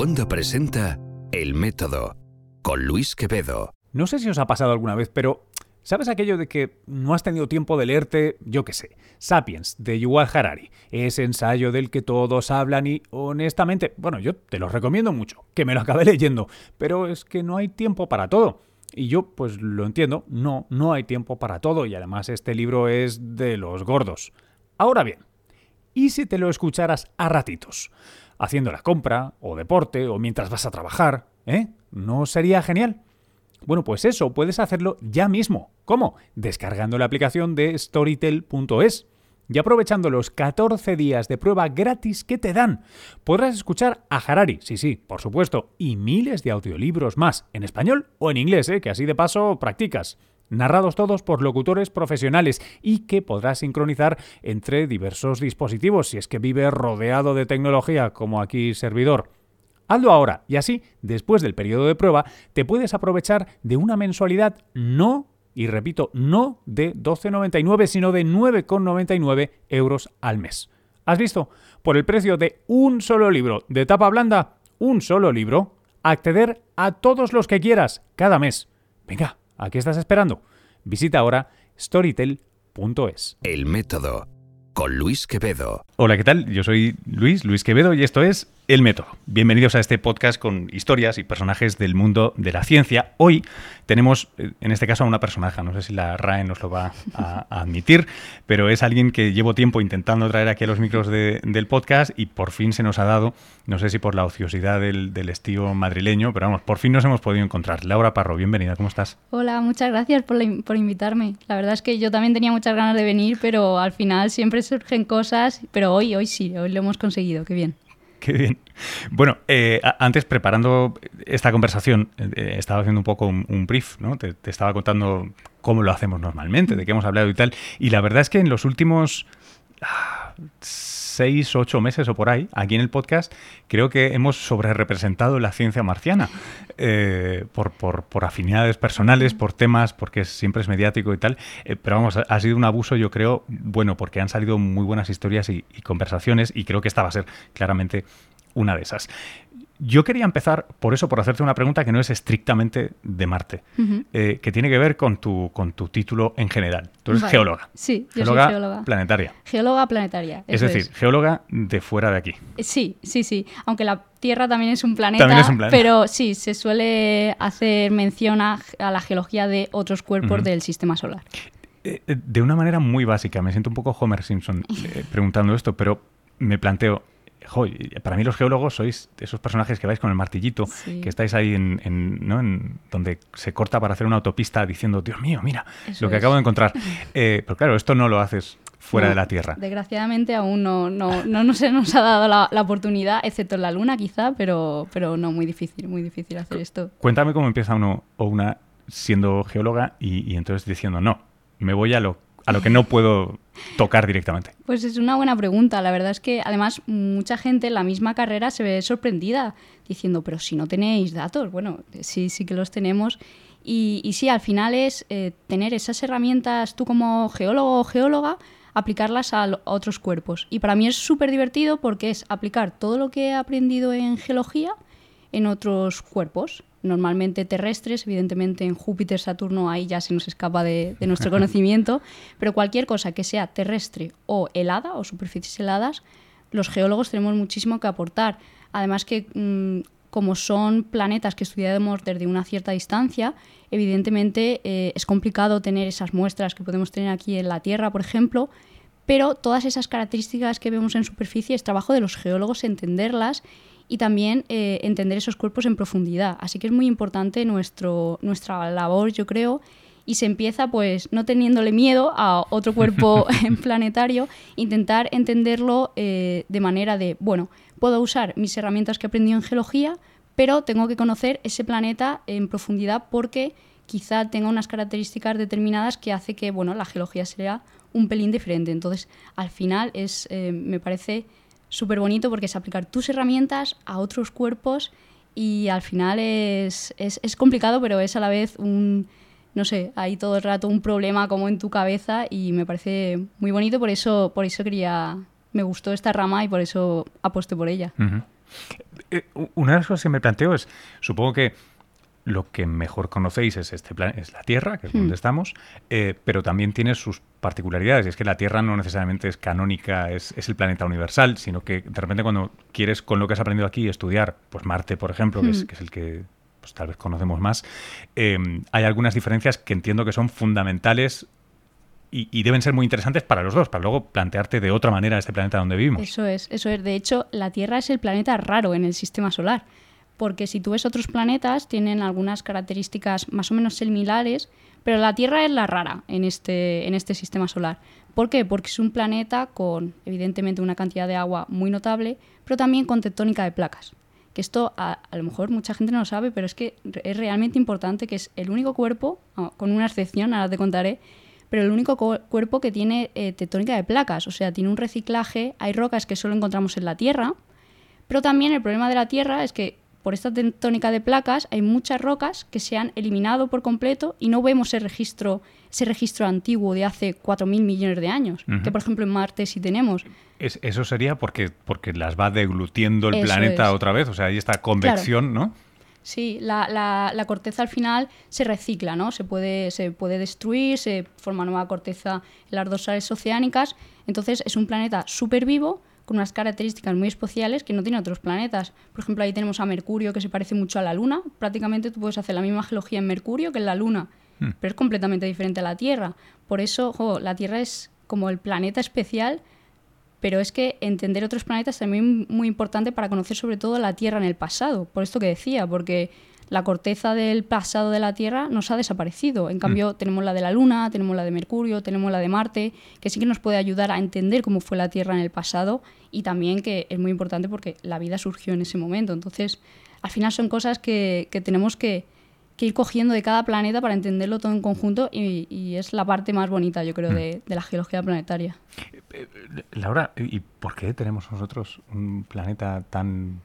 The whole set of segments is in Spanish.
Wanda presenta El Método con Luis Quevedo. No sé si os ha pasado alguna vez, pero ¿sabes aquello de que no has tenido tiempo de leerte, yo qué sé, Sapiens de Yuval Harari, ese ensayo del que todos hablan y honestamente, bueno, yo te lo recomiendo mucho, que me lo acabé leyendo, pero es que no hay tiempo para todo. Y yo, pues lo entiendo, no, no hay tiempo para todo y además este libro es de los gordos. Ahora bien, ¿y si te lo escucharas a ratitos? Haciendo la compra, o deporte, o mientras vas a trabajar, ¿eh? ¿No sería genial? Bueno, pues eso, puedes hacerlo ya mismo. ¿Cómo? Descargando la aplicación de storytel.es y aprovechando los 14 días de prueba gratis que te dan. Podrás escuchar a Harari, sí, sí, por supuesto, y miles de audiolibros más, en español o en inglés, ¿eh? que así de paso practicas. Narrados todos por locutores profesionales y que podrás sincronizar entre diversos dispositivos si es que vive rodeado de tecnología como aquí servidor. Hazlo ahora y así, después del periodo de prueba, te puedes aprovechar de una mensualidad no y repito, no de 12,99, sino de 9,99 euros al mes. ¿Has visto? Por el precio de un solo libro de tapa blanda, un solo libro, acceder a todos los que quieras cada mes. Venga, ¿a qué estás esperando? Visita ahora storytel.es. El método con Luis Quevedo. Hola, ¿qué tal? Yo soy Luis, Luis Quevedo, y esto es El Método. Bienvenidos a este podcast con historias y personajes del mundo de la ciencia. Hoy tenemos, eh, en este caso, a una personaje, no sé si la RAE nos lo va a, admitir, pero es alguien que llevo tiempo intentando traer aquí a los micros del podcast y por fin se nos ha dado, no sé si por la ociosidad del, del estío madrileño, pero vamos, por fin nos hemos podido encontrar. Laura Parro, bienvenida, ¿cómo estás? Hola, muchas gracias por, por invitarme. La verdad es que yo también tenía muchas ganas de venir, pero al final siempre surgen cosas, pero hoy, hoy sí, hoy lo hemos conseguido, qué bien. Qué bien. Bueno, eh, antes preparando esta conversación, eh, estaba haciendo un poco un, brief, ¿no? Te, estaba contando cómo lo hacemos normalmente, de qué hemos hablado y tal. Y la verdad es que en los últimos ah, seis, ocho meses o por ahí, aquí en el podcast, creo que hemos sobre-representado la ciencia marciana eh, por, por, afinidades personales, por temas, porque siempre es mediático y tal. Eh, pero vamos, ha sido un abuso, yo creo, bueno, porque han salido muy buenas historias y, y conversaciones y creo que esta va a ser claramente una de esas. Yo quería empezar por eso, por hacerte una pregunta que no es estrictamente de Marte, eh, que tiene que ver con tu, con tu título en general. Tú eres geóloga. Sí, yo soy geóloga. Planetaria. Geóloga planetaria. Es decir, geóloga de fuera de aquí. Eh, sí, sí, sí. Aunque la Tierra también es un planeta. También es un planeta. Pero sí, se suele hacer mención a, la geología de otros cuerpos del sistema solar. Eh, de una manera muy básica, me siento un poco Homer Simpson preguntando esto, pero me planteo, para mí los geólogos sois esos personajes que vais con el martillito, que estáis ahí en, donde se corta para hacer una autopista diciendo, Dios mío, mira, lo que acabo de encontrar. Eh, pero claro, esto no lo haces fuera de la Tierra. Desgraciadamente aún no, no, no, se nos ha dado la, oportunidad, excepto en la Luna quizá, pero, pero no, muy difícil, muy difícil hacer esto. Cuéntame cómo empieza uno o una siendo geóloga y, y entonces diciendo, no, me voy a lo a lo que no puedo tocar directamente? Pues es una buena pregunta. La verdad es que además mucha gente en la misma carrera se ve sorprendida diciendo, pero si no tenéis datos, bueno, sí, sí que los tenemos. Y, y sí, al final es eh, tener esas herramientas tú como geólogo o geóloga, aplicarlas a, otros cuerpos. Y para mí es súper divertido porque es aplicar todo lo que he aprendido en geología en otros cuerpos normalmente terrestres, evidentemente en Júpiter, Saturno ahí ya se nos escapa de, nuestro conocimiento, pero cualquier cosa que sea terrestre o helada o superficies heladas, los geólogos tenemos muchísimo que aportar. Además que mm, como son planetas que estudiamos desde una cierta distancia, evidentemente eh, es complicado tener esas muestras que podemos tener aquí en la Tierra, por ejemplo, pero todas esas características que vemos en superficie es trabajo de los geólogos entenderlas y también eh, entender esos cuerpos en profundidad. Así que es muy importante nuestro, nuestra labor, yo creo, y se empieza pues no teniéndole miedo a otro cuerpo planetario, intentar entenderlo eh, de manera de, bueno, puedo usar mis herramientas que he aprendido en geología, pero tengo que conocer ese planeta en profundidad porque quizá tenga unas características determinadas que hace que, bueno, la geología sea un pelín diferente. Entonces, al final es, eh, me parece súper bonito porque es aplicar tus herramientas a otros cuerpos y al final es, es, complicado, pero es a la vez un, no sé, hay todo el rato un problema como en tu cabeza y me parece muy bonito, por eso, por eso quería, me gustó esta rama y por eso aposté por ella. Eh, una de las cosas que me planteo es, supongo que lo que mejor conocéis es este plan, es la Tierra, que es donde hmm. estamos, eh, pero también tiene sus particularidades. Y es que la Tierra no necesariamente es canónica, es, el planeta universal, sino que de repente cuando quieres con lo que has aprendido aquí estudiar, pues Marte, por ejemplo, que, es, hmm. el que pues, tal vez conocemos más, eh, hay algunas diferencias que entiendo que son fundamentales y, deben ser muy interesantes para los dos, para luego plantearte de otra manera este planeta donde vivimos. Eso es, eso es. De hecho, la Tierra es el planeta raro en el sistema solar porque si tú ves otros planetas, tienen algunas características más o menos similares, pero la Tierra es la rara en este, en este sistema solar. ¿Por qué? Porque es un planeta con, evidentemente, una cantidad de agua muy notable, pero también con tectónica de placas. Que esto a, lo mejor mucha gente no lo sabe, pero es que es realmente importante que es el único cuerpo, ah, con una excepción, ahora te contaré, pero el único cuerpo que tiene eh, tectónica de placas, o sea, tiene un reciclaje, hay rocas que solo encontramos en la Tierra, pero también el problema de la Tierra es que por esta tectónica de placas hay muchas rocas que se han eliminado por completo y no vemos ese registro, ese registro antiguo de hace 4.000 millones de años, que por ejemplo en Marte sí tenemos. eso sería porque, porque las va deglutiendo el planeta otra vez, o sea, hay esta convección, ¿no? Sí, la, la, corteza al final se recicla, ¿no? Se puede, se puede destruir, se forma nueva corteza en las dorsales oceánicas. Entonces es un planeta súper vivo, con unas características muy especiales que no tienen otros planetas. Por ejemplo, ahí tenemos a Mercurio, que se parece mucho a la Luna. Prácticamente tú puedes hacer la misma geología en Mercurio que en la Luna, hmm. pero es completamente diferente a la Tierra. Por eso, la Tierra es como el planeta especial, pero es que entender otros planetas también es muy importante para conocer sobre todo la Tierra en el pasado. Por esto que decía, porque la corteza del pasado de la Tierra nos ha desaparecido. En cambio, mm. tenemos la de la Luna, tenemos la de Mercurio, tenemos la de Marte, que sí que nos puede ayudar a entender cómo fue la Tierra en el pasado y también que es muy importante porque la vida surgió en ese momento. Entonces, al final son cosas que, tenemos que, ir cogiendo de cada planeta para entenderlo todo en conjunto y, es la parte más bonita, yo creo, mm. de, de, la geología planetaria. Eh, eh, Laura, ¿y por qué tenemos nosotros un planeta tan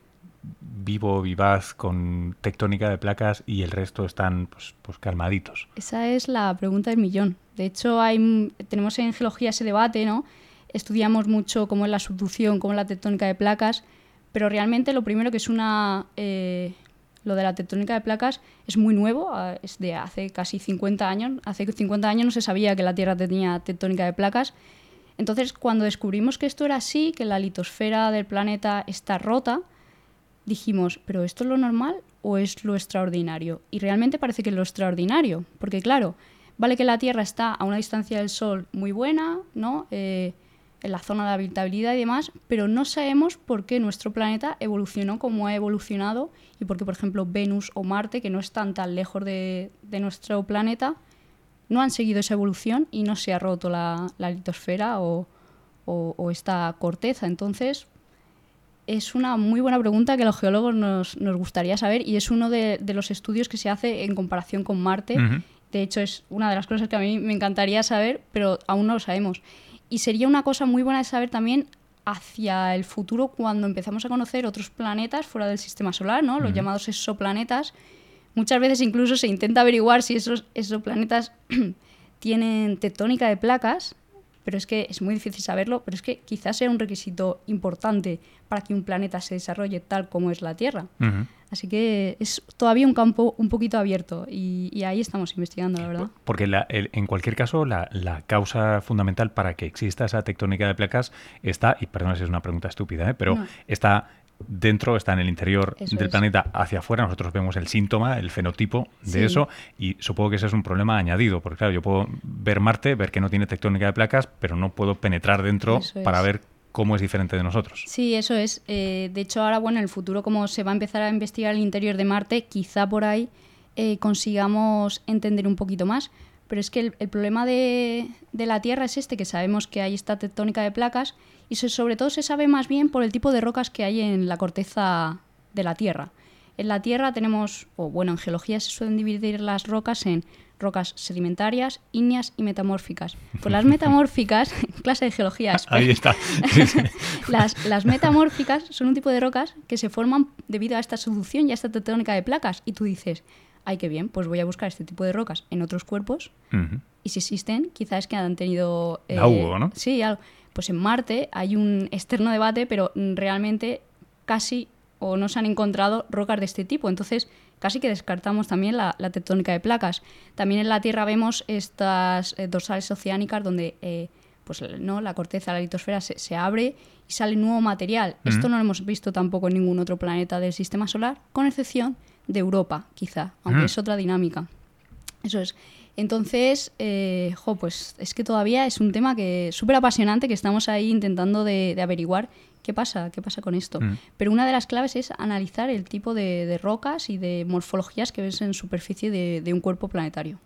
vivo, vivaz, con tectónica de placas y el resto están pues, pues, calmaditos? Esa es la pregunta del millón. De hecho, hay, tenemos en geología ese debate, ¿no? Estudiamos mucho cómo es la subducción, cómo es la tectónica de placas, pero realmente lo primero que es una... Eh, lo de la tectónica de placas es muy nuevo, es de hace casi 50 años. Hace 50 años no se sabía que la Tierra tenía tectónica de placas. Entonces, cuando descubrimos que esto era así, que la litosfera del planeta está rota, dijimos, ¿pero esto es lo normal o es lo extraordinario? Y realmente parece que es lo extraordinario, porque claro, vale que la Tierra está a una distancia del Sol muy buena, ¿no? Eh, en la zona de habitabilidad y demás, pero no sabemos por qué nuestro planeta evolucionó como ha evolucionado y por qué, por ejemplo, Venus o Marte, que no están tan lejos de, nuestro planeta, no han seguido esa evolución y no se ha roto la, litosfera o, o esta corteza. Entonces, es una muy buena pregunta que los geólogos nos, gustaría saber y es uno de, los estudios que se hace en comparación con Marte. De hecho, es una de las cosas que a mí me encantaría saber, pero aún no lo sabemos. Y sería una cosa muy buena de saber también hacia el futuro cuando empezamos a conocer otros planetas fuera del sistema solar, ¿no? los llamados exoplanetas. Muchas veces incluso se intenta averiguar si esos exoplanetas tienen tectónica de placas, pero es que es muy difícil saberlo, pero es que quizás sea un requisito importante para que un planeta se desarrolle tal como es la Tierra. Así que es todavía un campo un poquito abierto y, ahí estamos investigando, la verdad. Porque en cualquier caso, la, causa fundamental para que exista esa tectónica de placas está, y perdón si es una pregunta estúpida, ¿eh? pero está dentro, está en el interior del planeta hacia afuera. Nosotros vemos el síntoma, el fenotipo de eso, y supongo que ese es un problema añadido, porque claro, yo puedo ver Marte, ver que no tiene tectónica de placas, pero no puedo penetrar dentro para ver cómo es diferente de nosotros. Sí, eso es. Eh, de hecho, ahora, bueno, en el futuro, como se va a empezar a investigar el interior de Marte, quizá por ahí eh, consigamos entender un poquito más. Pero es que el, problema de, la Tierra es este, que sabemos que hay esta tectónica de placas y sobre todo se sabe más bien por el tipo de rocas que hay en la corteza de la Tierra. En la Tierra tenemos, o bueno, en geología se suelen dividir las rocas en rocas sedimentarias, ígneas y metamórficas. Pues las metamórficas, clase de geología. Ahí está. las, las, metamórficas son un tipo de rocas que se forman debido a esta subducción y a esta tectónica de placas. Y tú dices, ay, qué bien, pues voy a buscar este tipo de rocas en otros cuerpos. Y si existen, quizás que han tenido... Eh, ¿no? Sí, algo. Pues en Marte hay un externo debate, pero realmente casi o no se han encontrado rocas de este tipo. Entonces, casi que descartamos también la, tectónica de placas. También en la Tierra vemos estas eh, dorsales oceánicas donde eh, pues, ¿no? la corteza, la litosfera se, abre y sale nuevo material. Esto no lo hemos visto tampoco en ningún otro planeta del sistema solar, con excepción de Europa, quizá, aunque es otra dinámica. Eso es. Entonces, eh, jo, pues es que todavía es un tema que súper apasionante que estamos ahí intentando de, averiguar qué pasa, qué pasa con esto. Mm. Pero una de las claves es analizar el tipo de, rocas y de morfologías que ves en superficie de, un cuerpo planetario.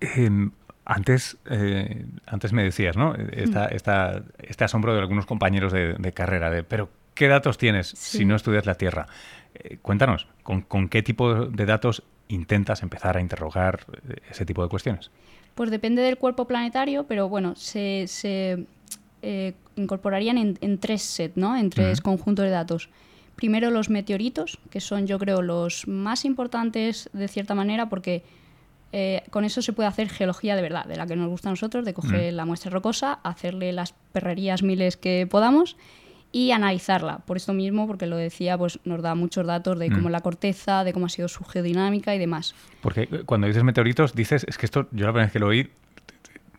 Em, antes, eh, antes me decías, ¿no? Mm. Esta, este asombro de algunos compañeros de, carrera, de, pero ¿qué datos tienes si no estudias la Tierra? Eh, cuéntanos, ¿con, ¿con qué tipo de datos intentas empezar a interrogar eh, ese tipo de cuestiones? Pues depende del cuerpo planetario, pero bueno, se, eh, incorporarían en, tres sets, ¿no? En tres conjuntos de datos. Primero los meteoritos, que son yo creo los más importantes de cierta manera porque eh, con eso se puede hacer geología de verdad, de la que nos gusta a nosotros, de coger la muestra rocosa, hacerle las perrerías miles que podamos y analizarla. Por esto mismo, porque lo decía, pues nos da muchos datos de cómo mm. la corteza, de cómo ha sido su geodinámica y demás. Porque cuando dices meteoritos, dices, es que esto, yo la primera vez que lo oí,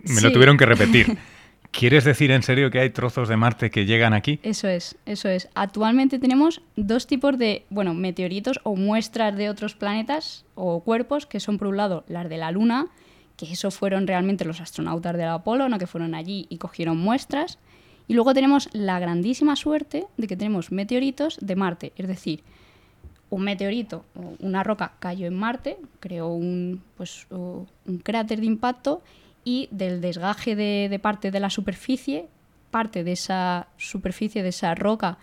me lo tuvieron que repetir. ¿Quieres decir en serio que hay trozos de Marte que llegan aquí? Eso es, eso es. Actualmente tenemos dos tipos de, bueno, meteoritos o muestras de otros planetas o cuerpos, que son por un lado las de la Luna, que eso fueron realmente los astronautas del Apolo, ¿no? que fueron allí y cogieron muestras. Y luego tenemos la grandísima suerte de que tenemos meteoritos de Marte, es decir, un meteorito o una roca cayó en Marte, creó un, pues, un cráter de impacto y del desgaje de, parte de la superficie, parte de esa superficie, de esa roca,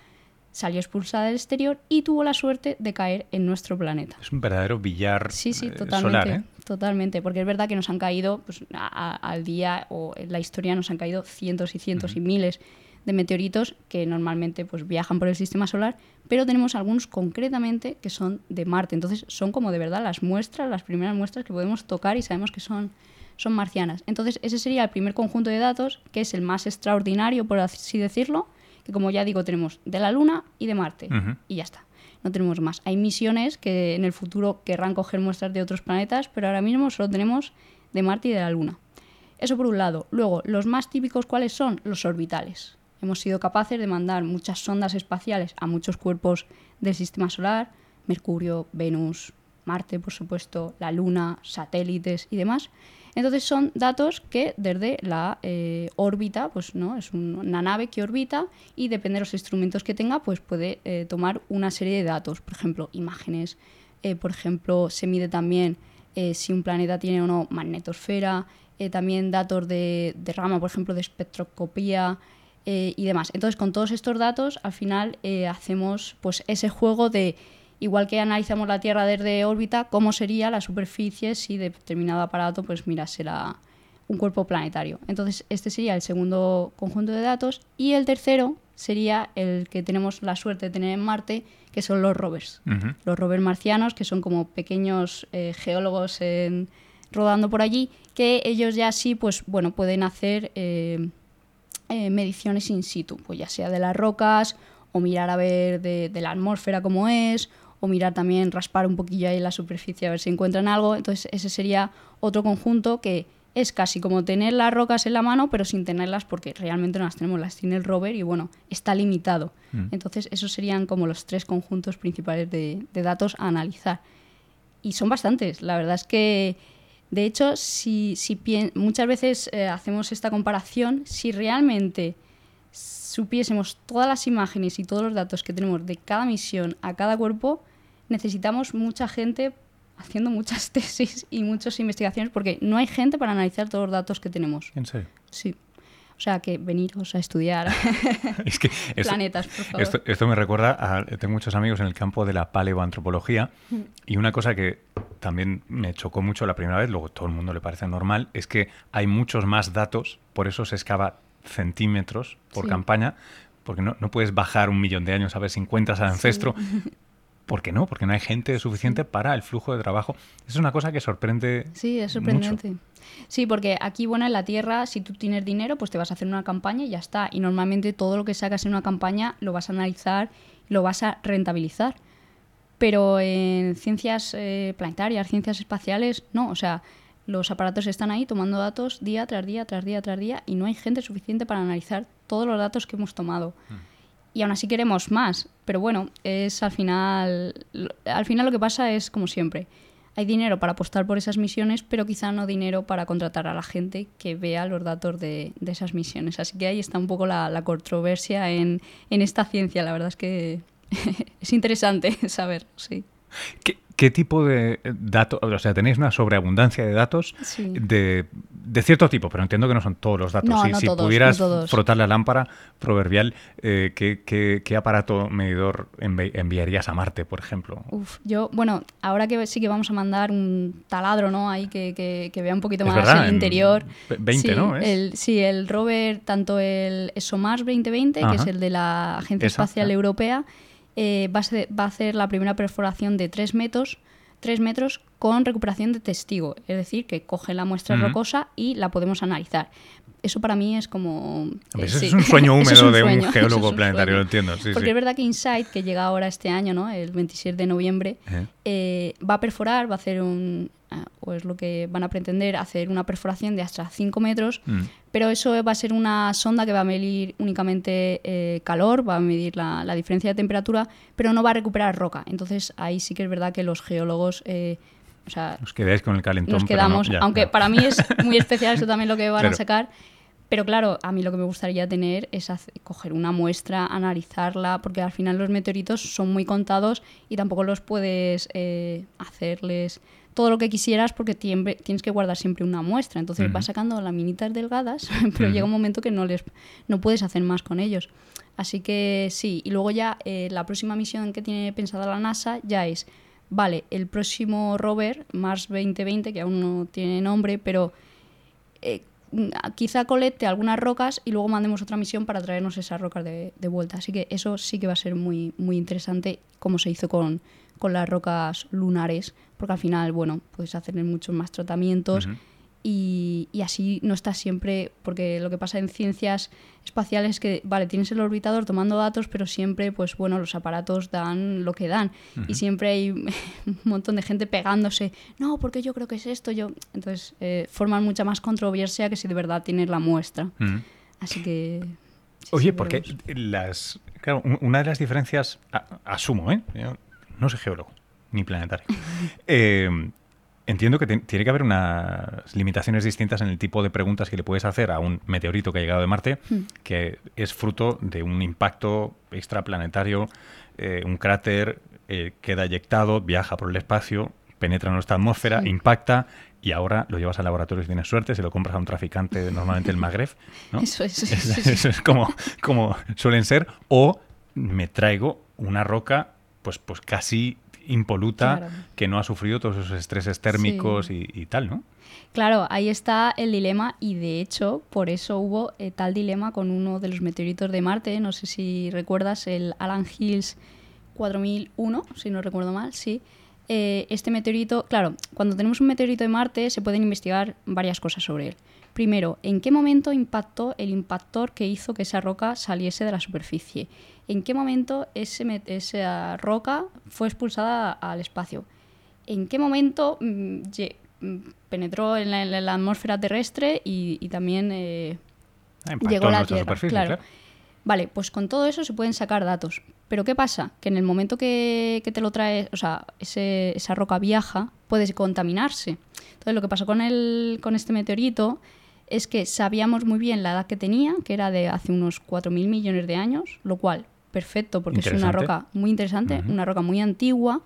salió expulsada del exterior y tuvo la suerte de caer en nuestro planeta. Es un verdadero billar sí, sí, eh, totalmente, solar, ¿eh? Totalmente, porque es verdad que nos han caído, pues, al día o en la historia nos han caído cientos y cientos y miles de meteoritos que normalmente pues, viajan por el sistema solar, pero tenemos algunos concretamente que son de Marte. Entonces son como de verdad las muestras, las primeras muestras que podemos tocar y sabemos que son, son marcianas. Entonces ese sería el primer conjunto de datos, que es el más extraordinario, por así decirlo, que como ya digo tenemos de la Luna y de Marte. Y ya está no tenemos más. Hay misiones que en el futuro querrán coger muestras de otros planetas, pero ahora mismo solo tenemos de Marte y de la Luna. Eso por un lado. Luego, los más típicos, ¿cuáles son? Los orbitales. Hemos sido capaces de mandar muchas sondas espaciales a muchos cuerpos del sistema solar, Mercurio, Venus, Marte, por supuesto, la Luna, satélites y demás. Entonces son datos que desde la eh, órbita, pues no, es una nave que orbita y depende de los instrumentos que tenga, pues puede eh, tomar una serie de datos, por ejemplo, imágenes, eh, por ejemplo, se mide también si un planeta tiene o no magnetosfera, también datos de, de, rama, por ejemplo, de espectroscopía y demás. Entonces, con todos estos datos, al final hacemos pues ese juego de Igual que analizamos la Tierra desde órbita, cómo sería la superficie si determinado aparato pues mirase un cuerpo planetario. Entonces, este sería el segundo conjunto de datos. Y el tercero sería el que tenemos la suerte de tener en Marte, que son los rovers. Los rovers marcianos, que son como pequeños eh, geólogos rodando por allí, que ellos ya sí, pues bueno, pueden hacer eh, eh, mediciones in situ, pues ya sea de las rocas o mirar a ver de, de la atmósfera cómo es, o mirar también, raspar un poquillo ahí la superficie a ver si encuentran algo. Entonces ese sería otro conjunto que es casi como tener las rocas en la mano, pero sin tenerlas porque realmente no las tenemos, las tiene el rover y bueno, está limitado. Mm. Entonces esos serían como los tres conjuntos principales de, datos a analizar. Y son bastantes, la verdad es que... De hecho, si, si muchas veces eh, hacemos esta comparación, si realmente supiésemos todas las imágenes y todos los datos que tenemos de cada misión a cada cuerpo, necesitamos mucha gente haciendo muchas tesis y muchas investigaciones porque no hay gente para analizar todos los datos que tenemos. ¿En serio? Sí. O sea, que veniros a estudiar planetas, por favor. Esto, me recuerda a... Tengo muchos amigos en el campo de la paleoantropología mm. y una cosa que también me chocó mucho la primera vez, luego todo el mundo le parece normal, es que hay muchos más datos, por eso se excava centímetros por campaña, porque no, no, puedes bajar un millón de años a ver si encuentras al ancestro. ¿Por qué no? Porque no hay gente suficiente para el flujo de trabajo. Es una cosa que sorprende. Sí, es sorprendente. Sí, porque aquí, bueno, en la Tierra, si tú tienes dinero, pues te vas a hacer una campaña y ya está. Y normalmente todo lo que sacas en una campaña lo vas a analizar, lo vas a rentabilizar. Pero en ciencias eh, planetarias, ciencias espaciales, no. O sea, los aparatos están ahí tomando datos día tras día, tras día, tras día, y no hay gente suficiente para analizar todos los datos que hemos tomado. Mm. Y aún así queremos más. Pero bueno, es al final. Al final lo que pasa es como siempre. Hay dinero para apostar por esas misiones, pero quizá no dinero para contratar a la gente que vea los datos de, esas misiones. Así que ahí está un poco la, controversia en, en esta ciencia. La verdad es que es interesante saber, sí. ¿Qué, tipo de datos? O sea, tenéis una sobreabundancia de datos de, cierto tipo, pero entiendo que no son todos los datos. si, pudieras frotar la lámpara proverbial, eh, ¿qué, aparato medidor enviarías a Marte, por ejemplo? Uf, yo, bueno, ahora que sí que vamos a mandar un taladro, ¿no? Ahí que, vea un poquito más el interior. 20, ¿no? El, sí, el rover, tanto el ESOMAS 2020, que es el de la Agencia Espacial Europea, eh, va, a hacer la primera perforación de 3 metros, 3 metros con recuperación de testigo, es decir, que coge la muestra rocosa y la podemos analizar. Eso para mí es como... Eso es un sueño húmedo de un geólogo planetario, lo entiendo. Porque es verdad que InSight, que llega ahora este año, ¿no? el 27 de noviembre, eh, va a perforar, va a hacer un, Ah, o es lo que van a pretender, hacer una perforación de hasta 5 metros, mm. pero eso va a ser una sonda que va a medir únicamente eh, calor, va a medir la, diferencia de temperatura, pero no va a recuperar roca. Entonces ahí sí que es verdad que los geólogos... O sea, nos quedáis con el calentón. Nos quedamos, aunque para mí es muy especial eso también lo que van a sacar. Pero claro, a mí lo que me gustaría tener es coger una muestra, analizarla, porque al final los meteoritos son muy contados y tampoco los puedes eh, hacerles todo lo que quisieras porque tienes que guardar siempre una muestra. Entonces vas sacando laminitas delgadas, pero llega un momento que no, les, no puedes hacer más con ellos. Así que sí, y luego ya eh, la próxima misión que tiene pensada la NASA ya es, vale, el próximo rover, Mars 2020, que aún no tiene nombre, pero eh, quizá colete algunas rocas y luego mandemos otra misión para traernos esas rocas de, de, vuelta. Así que eso sí que va a ser muy, muy interesante, como se hizo con, con las rocas lunares, porque al final, bueno, puedes hacer muchos más tratamientos y, así no estás siempre, porque lo que pasa en ciencias espaciales es que, vale, tienes el orbitador tomando datos, pero siempre, pues bueno, los aparatos dan lo que dan y siempre hay un montón de gente pegándose, no, porque yo creo que es esto, yo... Entonces, eh, forman mucha más controversia que si de verdad tienes la muestra. Así que... Oye, porque las... Claro, una de las diferencias, asumo, ¿eh? no soy geólogo, ni planetario. Eh, entiendo que tiene que haber unas limitaciones distintas en el tipo de preguntas que le puedes hacer a un meteorito que ha llegado de Marte, hmm. que es fruto de un impacto extraplanetario, eh, un cráter eh, queda eyectado, viaja por el espacio, penetra en nuestra atmósfera, impacta y ahora lo llevas al laboratorio si tienes suerte, se lo compras a un traficante normalmente el Magreb. ¿no? Eso es. Eso es como, como suelen ser. O me traigo una roca pues, pues casi impoluta, que no ha sufrido todos esos estreses térmicos y, tal, ¿no? Claro, ahí está el dilema y de hecho por eso hubo eh, tal dilema con uno de los meteoritos de Marte, no sé si recuerdas, el Alan Hills 4001, si no recuerdo mal, sí. Eh, este meteorito, claro, cuando tenemos un meteorito de Marte se pueden investigar varias cosas sobre él. Primero, ¿en qué momento impactó el impactor que hizo que esa roca saliese de la superficie? ¿En qué momento ese, esa roca fue expulsada al espacio? ¿En qué momento mm, mm, penetró en la, atmósfera terrestre y, también eh, llegó a la Tierra? Claro. Vale, pues con todo eso se pueden sacar datos. Pero ¿qué pasa? Que en el momento que, te lo traes, o sea, esa roca viaja, puede contaminarse. Entonces lo que pasó con, el, con este meteorito es que sabíamos muy bien la edad que tenía, que era de hace unos 4.000 millones de años, lo cual, perfecto, porque es una roca muy interesante, una roca muy antigua,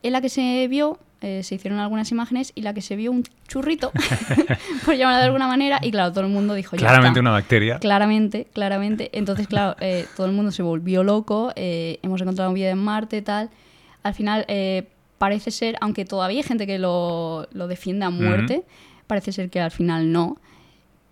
en la que se vio, eh, se hicieron algunas imágenes, y la que se vio un churrito, por llamarlo de alguna manera, y claro, todo el mundo dijo... Claramente una bacteria. Claramente, claramente. Entonces, claro, eh, todo el mundo se volvió loco, eh, hemos encontrado vida en Marte, tal. Al final, parece ser, aunque todavía hay gente que lo, lo defiende a muerte, parece ser que al final no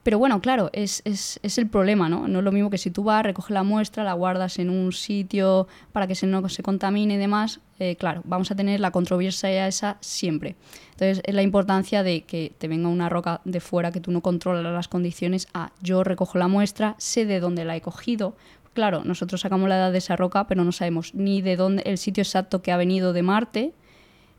Pero bueno, claro, es, es, es, el problema, ¿no? No es lo mismo que si tú vas, recoges la muestra, la guardas en un sitio para que se, no se contamine y demás. Eh, claro, vamos a tener la controversia esa siempre. Entonces, es la importancia de que te venga una roca de fuera que tú no controlas las condiciones. Ah, yo recojo la muestra, sé de dónde la he cogido. Claro, nosotros sacamos la edad de esa roca, pero no sabemos ni de dónde el sitio exacto que ha venido de Marte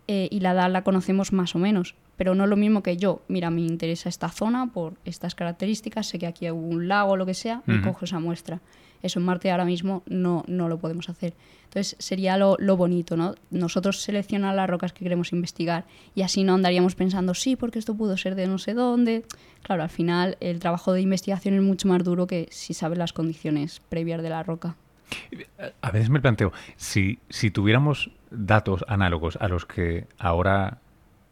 eh, y la edad la conocemos más o menos pero no es lo mismo que yo, mira, me interesa esta zona por estas características, sé que aquí hay un lago o lo que sea, cojo esa muestra. Eso en Marte ahora mismo no, no lo podemos hacer. Entonces sería lo, lo, bonito, ¿no? Nosotros seleccionar las rocas que queremos investigar y así no andaríamos pensando, sí, porque esto pudo ser de no sé dónde. Claro, al final el trabajo de investigación es mucho más duro que si sabes las condiciones previas de la roca. A veces me planteo, si, si tuviéramos datos análogos a los que ahora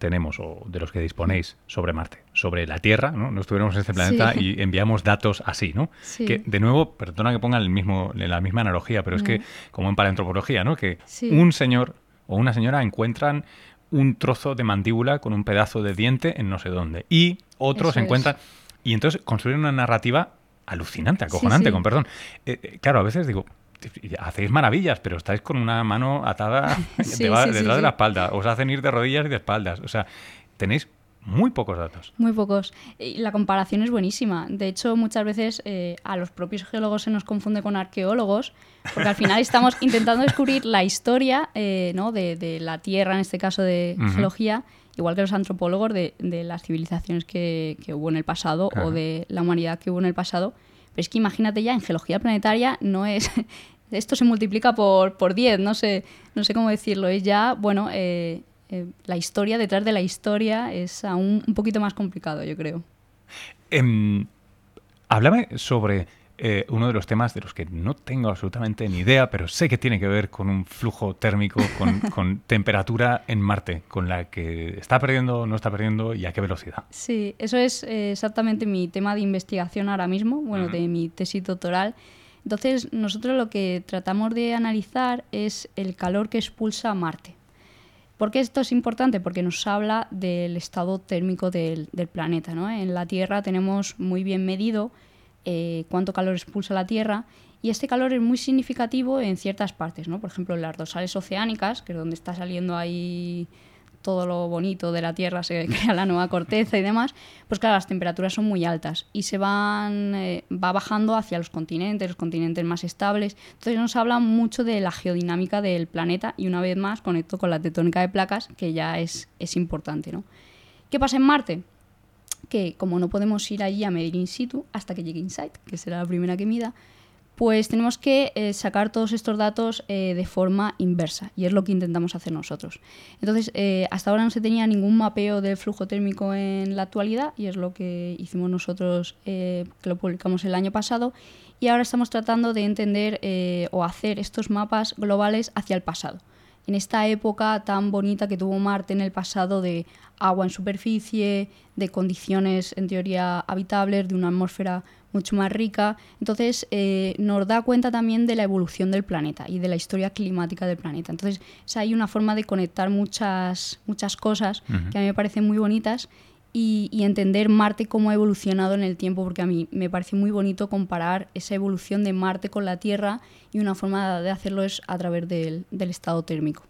tenemos o de los que disponéis sobre Marte, sobre la Tierra, ¿no? No estuviéramos en este planeta y enviamos datos así, ¿no? Que, de nuevo, perdona que ponga el mismo, la misma analogía, pero es que, como en paleantropología, ¿no? Que un señor o una señora encuentran un trozo de mandíbula con un pedazo de diente en no sé dónde. Y otros encuentran... Y entonces construyen una narrativa alucinante, acojonante, con perdón. Eh, eh, claro, a veces digo, hacéis maravillas, pero estáis con una mano atada detrás de la espalda. Os hacen ir de rodillas y de espaldas. O sea, tenéis muy pocos datos. Muy pocos. Y la comparación es buenísima. De hecho, muchas veces eh, a los propios geólogos se nos confunde con arqueólogos, porque al final estamos intentando descubrir la historia eh, ¿no? de, la Tierra, en este caso de geología, igual que los antropólogos de, las civilizaciones que, hubo en el pasado o de la humanidad que hubo en el pasado. Pero es que imagínate ya, en geología planetaria no es esto se multiplica por, por 10, no sé, no sé cómo decirlo. Es ya, bueno, eh, eh, la historia detrás de la historia es aún un poquito más complicado, yo creo. Eh, háblame sobre eh, uno de los temas de los que no tengo absolutamente ni idea, pero sé que tiene que ver con un flujo térmico, con, con temperatura en Marte, con la que está perdiendo, no está perdiendo y a qué velocidad. Sí, eso es exactamente mi tema de investigación ahora mismo, bueno, de mi tesis doctoral. Entonces, nosotros lo que tratamos de analizar es el calor que expulsa Marte. ¿Por qué esto es importante? Porque nos habla del estado térmico del, planeta. ¿no? En la Tierra tenemos muy bien medido eh, cuánto calor expulsa la Tierra y este calor es muy significativo en ciertas partes. ¿no? Por ejemplo, en las dorsales oceánicas, que es donde está saliendo ahí todo lo bonito de la Tierra se crea la nueva corteza y demás, pues claro, las temperaturas son muy altas y se van eh, va bajando hacia los continentes, los continentes más estables. Entonces nos habla mucho de la geodinámica del planeta y una vez más conecto con la tectónica de placas, que ya es, es importante, ¿no? ¿Qué pasa en Marte? Que como no podemos ir allí a medir in situ hasta que llegue InSight, que será la primera que mida, pues tenemos que eh, sacar todos estos datos eh, de forma inversa y es lo que intentamos hacer nosotros. Entonces, eh, hasta ahora no se tenía ningún mapeo del flujo térmico en la actualidad y es lo que hicimos nosotros, que lo publicamos el año pasado, y ahora estamos tratando de entender o hacer estos mapas globales hacia el pasado. En esta época tan bonita que tuvo Marte en el pasado de agua en superficie, de condiciones en teoría habitables, de una atmósfera mucho más rica. Entonces eh, nos da cuenta también de la evolución del planeta y de la historia climática del planeta. Entonces hay una forma de conectar muchas, muchas cosas que a mí me parecen muy bonitas y, entender Marte cómo ha evolucionado en el tiempo, porque a mí me parece muy bonito comparar esa evolución de Marte con la Tierra y una forma de hacerlo es a través del, estado térmico.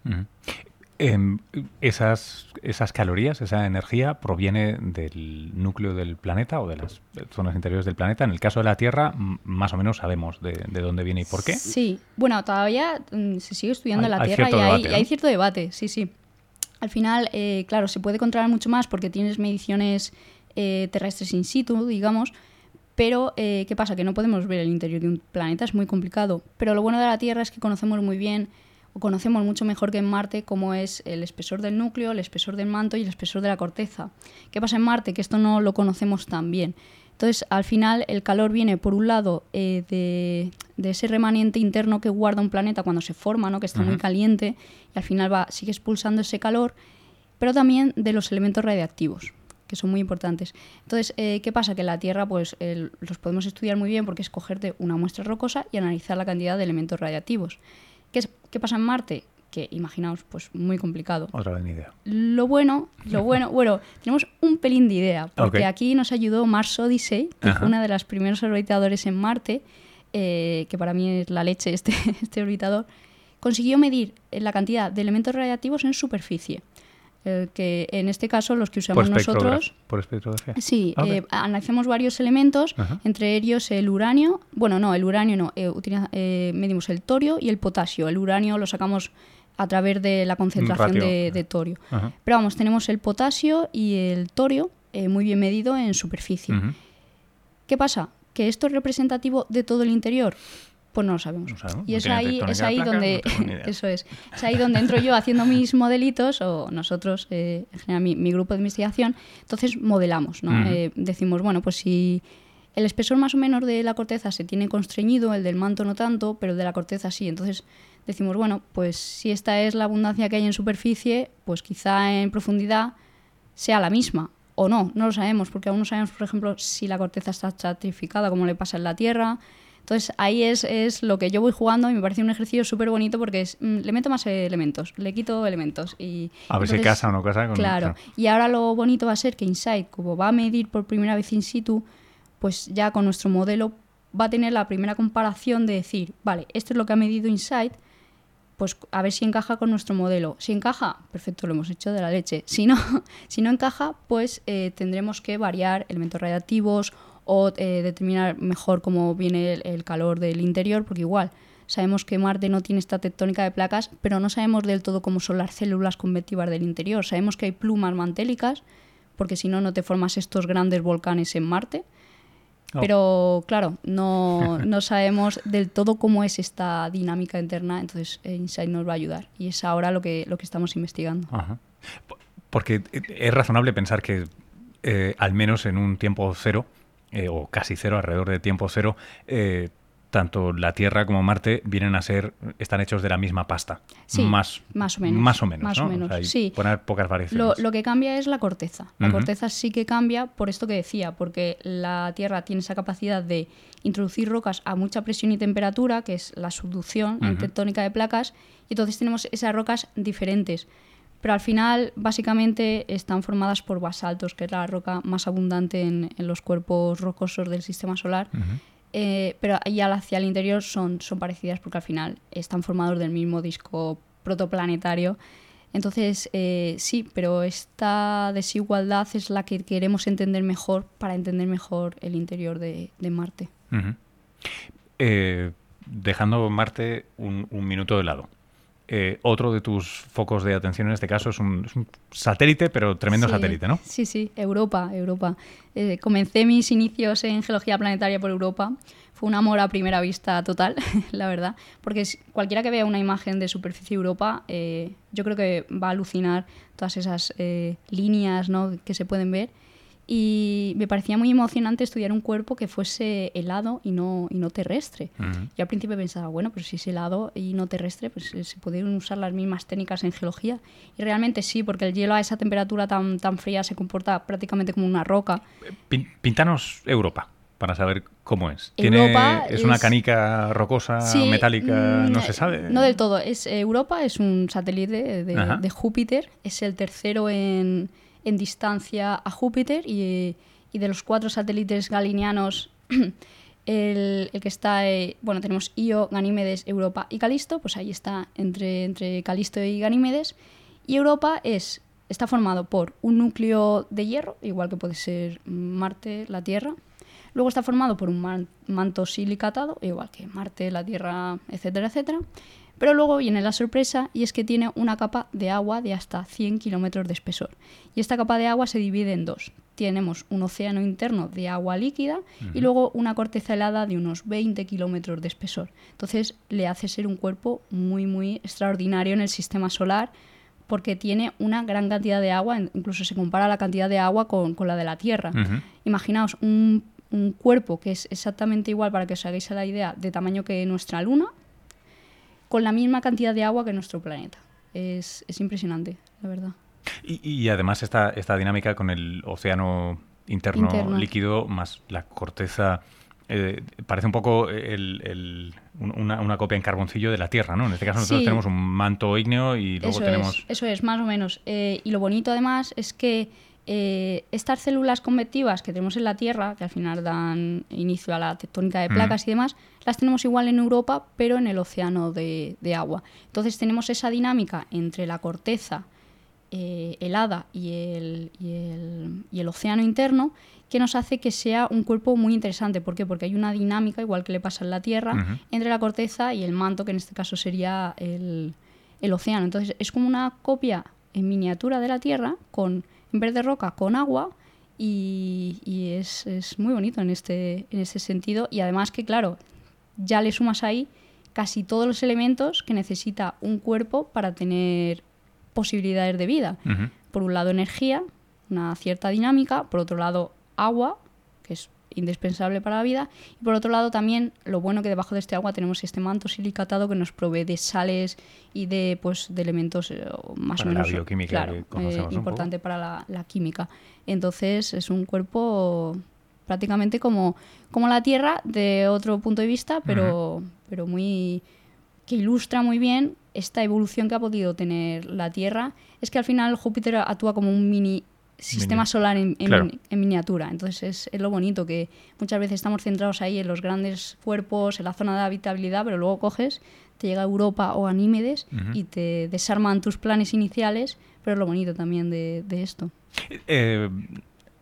Em, esas, esas calorías, esa energía proviene del núcleo del planeta o de las zonas interiores del planeta. En el caso de la Tierra, más o menos sabemos de, dónde viene y por qué. Sí, bueno, todavía mm, se sigue estudiando la Tierra y hay, hay, cierto debate, sí, sí. Al final, eh, claro, se puede controlar mucho más porque tienes mediciones eh, terrestres in situ, digamos, pero, eh, ¿qué pasa? Que no podemos ver el interior de un planeta, es muy complicado. Pero lo bueno de la Tierra es que conocemos muy bien o conocemos mucho mejor que en Marte cómo es el espesor del núcleo, el espesor del manto y el espesor de la corteza. ¿Qué pasa en Marte? Que esto no lo conocemos tan bien. Entonces, al final, el calor viene, por un lado, eh, de, ese remanente interno que guarda un planeta cuando se forma, ¿no? que está muy caliente, y al final va, sigue expulsando ese calor, pero también de los elementos radiactivos que son muy importantes. Entonces, eh, ¿qué pasa? Que la Tierra, pues, los podemos estudiar muy bien porque es cogerte una muestra rocosa y analizar la cantidad de elementos radiactivos. ¿Qué, pasa en Marte? Que imaginaos, pues muy complicado. Otra vez ni idea. Lo bueno, lo bueno, bueno, tenemos un pelín de idea, porque aquí nos ayudó Mars Odyssey, que Ajá. fue una de las primeros orbitadores en Marte, eh, que para mí es la leche este, este orbitador, consiguió medir la cantidad de elementos radiactivos en superficie. eh, que en este caso los que usamos Por, nosotros por espectrografía. Sí, Ok. eh, analizamos varios elementos, Ajá. entre ellos el uranio, bueno, no, el uranio no, eh, utiliza- medimos el torio y el potasio. El uranio lo sacamos a través de la concentración de, de torio. Ajá. Pero vamos, tenemos el potasio y el torio eh, muy bien medido en superficie. ¿Qué pasa? ¿Que esto es representativo de todo el interior? Pues no lo sabemos. No sabemos, y no es ahí, es ahí donde no eso es. Es ahí donde entro yo haciendo mis modelitos o nosotros, eh, en general, mi, mi grupo de investigación. Entonces modelamos, ¿no? Eh, decimos, bueno, pues si el espesor más o menos de la corteza se tiene constreñido, el del manto no tanto, pero el de la corteza sí. Entonces decimos, bueno, pues si esta es la abundancia que hay en superficie, pues quizá en profundidad sea la misma. O no, no lo sabemos, porque aún no sabemos, por ejemplo, si la corteza está estratificada, como le pasa en la Tierra. Entonces ahí es, es lo que yo voy jugando y me parece un ejercicio súper bonito porque es, mm, le meto más elementos, le quito elementos. Y, A ver si casa o no casa con Claro, y ahora lo bonito va a ser que Insight, como va a medir por primera vez in situ, pues ya con nuestro modelo va a tener la primera comparación de decir, vale, esto es lo que ha medido Insight, pues a ver si encaja con nuestro modelo. Si encaja, perfecto, lo hemos hecho de la leche. Si no, si no encaja, pues eh, tendremos que variar elementos radiactivos o eh, determinar mejor cómo viene el, el calor del interior, porque igual sabemos que Marte no tiene esta tectónica de placas, pero no sabemos del todo cómo son las células convectivas del interior. Sabemos que hay plumas mantélicas, porque si no, no te formas estos grandes volcanes en Marte. Oh. Pero claro, no, no sabemos del todo cómo es esta dinámica interna, entonces eh, Insight nos va a ayudar. Y es ahora lo que, lo que estamos investigando. Ajá. Porque es razonable pensar que eh, al menos en un tiempo cero, eh, o casi cero, alrededor de tiempo cero, eh, tanto la Tierra como Marte vienen a ser, están hechos de la misma pasta. Sí, más, más o menos, Más o menos, más o ¿no? menos, sí. haber pocas Lo, variaciones. lo que cambia es la corteza. La corteza sí que cambia por esto que decía, porque la Tierra tiene esa capacidad de introducir rocas a mucha presión y temperatura, que es la subducción en tectónica de placas, y entonces tenemos esas rocas diferentes. Pero al final, básicamente, están formadas por basaltos, que es la roca más abundante en, en los cuerpos rocosos del sistema solar. Eh, pero ya hacia el interior son, son parecidas porque al final están formados del mismo disco protoplanetario. Entonces, eh, sí, pero esta desigualdad es la que queremos entender mejor para entender mejor el interior de, Marte. Ujú. Eh, dejando Marte un, un minuto de lado. Eh, otro de tus focos de atención en este caso es un, es un satélite, pero tremendo Sí, satélite, ¿no? Sí, sí, Europa, Europa. Eh, comencé mis inicios en geología planetaria por Europa. Fue un amor a primera vista total, la verdad. Porque cualquiera que vea una imagen de superficie Europa, eh, yo creo que va a alucinar todas esas eh, líneas ¿no? que se pueden ver. Y me parecía muy emocionante estudiar un cuerpo que fuese helado y no, y no terrestre. Ujú. Yo al principio pensaba, bueno, pero si es helado y no terrestre, pues eh, se podrían usar las mismas técnicas en geología. Y realmente sí, porque el hielo a esa temperatura tan, tan fría se comporta prácticamente como una roca. Pin- Pintanos Europa para saber cómo es. ¿Tiene, es, una es- canica rocosa, Sí, metálica? mm, No se sabe. No del todo. Es, eh, Europa es un satélite de, Ajá. de Júpiter, es el tercero en, en distancia a Júpiter y, y de los cuatro satélites galinianos, el, el que está, eh, bueno, tenemos Io, Ganímedes, Europa y Calisto, pues ahí está entre, entre Calisto y Ganímedes. Y Europa es, está formado por un núcleo de hierro, igual que puede ser Marte, la Tierra. Luego está formado por un man- manto silicatado, igual que Marte, la Tierra, etcétera, etcétera. Pero luego viene la sorpresa y es que tiene una capa de agua de hasta 100 kilómetros de espesor. Y esta capa de agua se divide en dos. Tenemos un océano interno de agua líquida y luego una corteza helada de unos 20 kilómetros de espesor. Entonces le hace ser un cuerpo muy, muy extraordinario en el sistema solar porque tiene una gran cantidad de agua, incluso se compara la cantidad de agua con, con la de la Tierra. Imaginaos un, un cuerpo que es exactamente igual, para que os hagáis la idea, de tamaño que nuestra Luna, con la misma cantidad de agua que nuestro planeta. Es, es impresionante, la verdad. Y, y además esta, esta dinámica con el océano interno, Interno. líquido más la corteza eh, parece un poco el, una, copia en carboncillo de la Tierra, ¿no? En este caso nosotros tenemos un manto ígneo y luego tenemos... eso es, más o menos. Eh, y lo bonito además es que eh, estas células convectivas que tenemos en la Tierra, que al final dan inicio a la tectónica de placas y demás, las tenemos igual en Europa, pero en el océano de, agua. Entonces tenemos esa dinámica entre la corteza helada y el, y el océano interno que nos hace que sea un cuerpo muy interesante. ¿Por qué? Porque hay una dinámica, igual que le pasa en la Tierra, entre la corteza y el manto, que en este caso sería el, océano. Entonces es como una copia en miniatura de la Tierra, con, en vez de roca, con agua, y, es, muy bonito en este, en ese sentido. Y además que, claro, ya le sumas ahí casi todos los elementos que necesita un cuerpo para tener posibilidades de vida. Por un lado, energía, una cierta dinámica, por otro lado, agua, que es indispensable para la vida, y por otro lado también lo bueno que debajo de este agua tenemos este manto silicatado que nos provee de sales y de pues de elementos eh, más o menos la bioquímica eh, importante para la, química. Entonces es un cuerpo prácticamente como, como la Tierra de otro punto de vista, pero, pero muy que ilustra muy bien esta evolución que ha podido tener la Tierra. Es que al final Júpiter actúa como un mini sistema solar en, miniatura. Entonces es, lo bonito que muchas veces estamos centrados ahí en los grandes cuerpos, en la zona de habitabilidad, pero luego coges, te llega a Europa o a Nímedes y te desarman tus planes iniciales, pero es lo bonito también de, esto. Eh,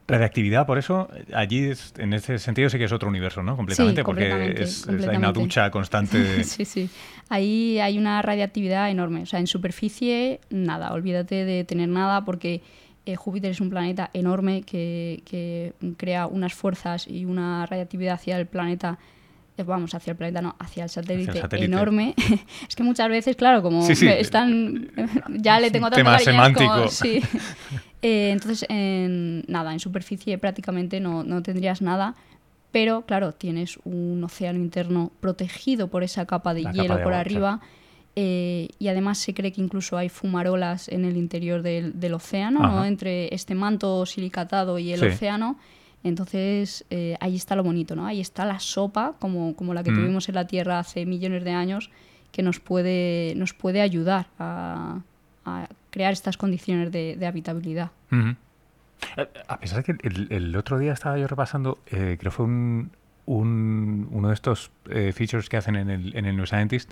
Radiactividad, por eso, allí en ese sentido sí que es otro universo, ¿no? Completamente, porque es, hay una ducha constante. sí, sí. Ahí hay una radiactividad enorme. O sea, en superficie, nada, olvídate de tener nada porque eh, Júpiter es un planeta enorme que, crea unas fuerzas y una radiactividad hacia el planeta vamos, hacia el planeta, no, hacia el satélite, enorme. es que muchas veces, claro, como están, ya le tengo tanto Tema semántico. sí. Eh, entonces, en, nada, en superficie prácticamente no, no, tendrías nada, pero claro, tienes un océano interno protegido por esa capa de hielo por arriba. Eh, y además se cree que incluso hay fumarolas en el interior del, océano, ¿no? entre este manto silicatado y el océano. Entonces eh, ahí está lo bonito, ¿no? Ahí está la sopa, como, como la que mm. tuvimos en la Tierra hace millones de años, que nos puede, nos puede ayudar a, crear estas condiciones de, habitabilidad. A pesar de que el, otro día estaba yo repasando, eh, creo que fue un, uno de estos eh, features que hacen en el, en el New Scientist,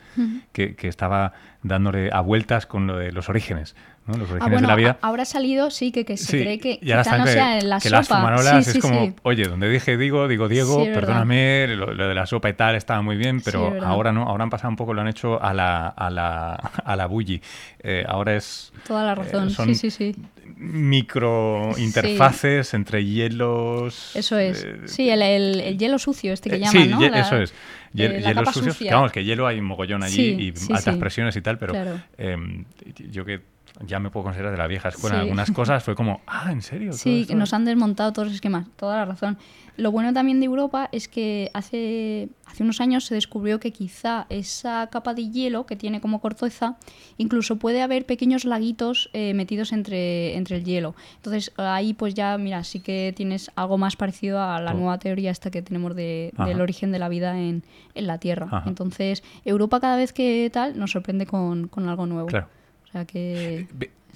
que, estaba dándole a vueltas con lo de los orígenes, ¿no? los ah, orígenes de la vida. Ahora ha salido, sí, que, se cree que quizá no sea en la que sopa. las fumarolas es como, oye, donde dije digo, digo Diego, perdóname, lo, de la sopa y tal estaba muy bien, pero ahora no, ahora han pasado un poco, lo han hecho a la, a la, a la bully. Eh, ahora es... Toda la razón, eh, sí, sí, sí microinterfaces entre hielos. Eso es. Eh, sí, el, el, hielo sucio, este que eh, llaman, ¿no? eso es. Eh, hielos sucios. Vamos, que hielo hay un mogollón allí y altas presiones y tal, pero em, yo que ya me puedo considerar de la vieja escuela algunas cosas, fue como, ah, ¿en serio? Sí, nos han desmontado todos los esquemas, toda la razón. Lo bueno también de Europa es que hace, hace unos años se descubrió que quizá esa capa de hielo que tiene como corteza, incluso puede haber pequeños laguitos eh, metidos entre, entre el hielo. Entonces ahí pues ya, mira, sí que tienes algo más parecido a la nueva teoría esta que tenemos de, del origen de la vida en, en la Tierra. Entonces Europa cada vez que tal nos sorprende con, con algo nuevo. Claro. O sea que...